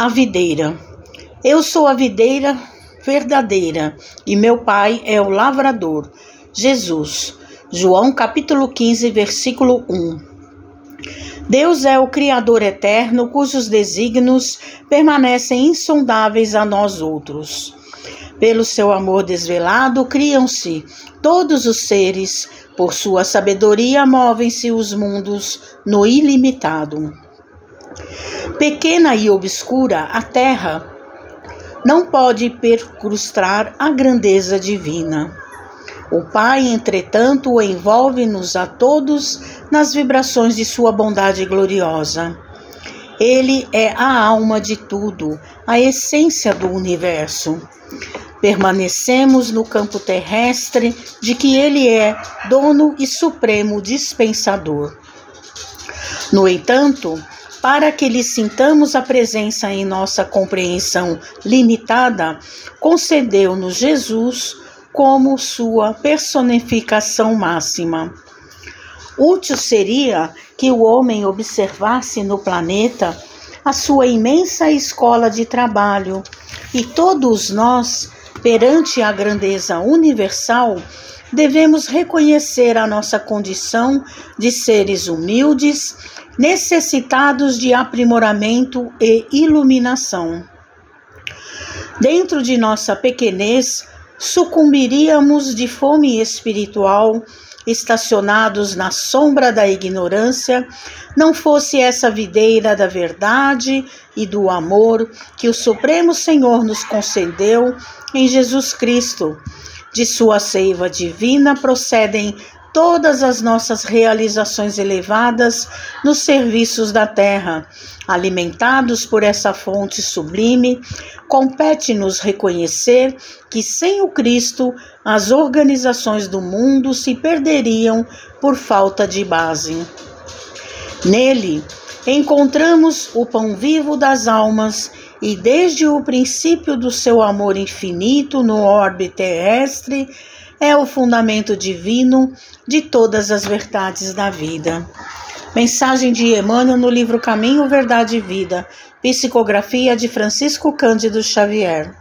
A videira. Eu sou a videira verdadeira e meu pai é o lavrador. Jesus. João capítulo 15, versículo 1. Deus é o Criador eterno, cujos desígnios permanecem insondáveis a nós outros. Pelo seu amor desvelado, criam-se todos os seres, por sua sabedoria movem-se os mundos no ilimitado. Pequena e obscura, a terra não pode percrustar a grandeza divina. O Pai, entretanto, envolve-nos a todos nas vibrações de sua bondade gloriosa. Ele é a alma de tudo, a essência do universo. Permanecemos no campo terrestre de que ele é dono e supremo dispensador. No entanto, para que lhe sintamos a presença em nossa compreensão limitada, concedeu-nos Jesus como sua personificação máxima. Útil seria que o homem observasse no planeta a sua imensa escola de trabalho e todos nós, perante a grandeza universal, devemos reconhecer a nossa condição de seres humildes necessitados de aprimoramento e iluminação. Dentro de nossa pequenez, sucumbiríamos de fome espiritual, estacionados na sombra da ignorância, não fosse essa videira da verdade e do amor que o Supremo Senhor nos concedeu em Jesus Cristo. De sua seiva divina procedem todas as nossas realizações elevadas nos serviços da terra. Alimentados por essa fonte sublime, compete-nos reconhecer que sem o Cristo as organizações do mundo se perderiam por falta de base. Nele, encontramos o pão vivo das almas e desde o princípio do seu amor infinito no orbe terrestre, é o fundamento divino de todas as verdades da vida. Mensagem de Emmanuel no livro Caminho, Verdade e Vida, psicografia de Francisco Cândido Xavier.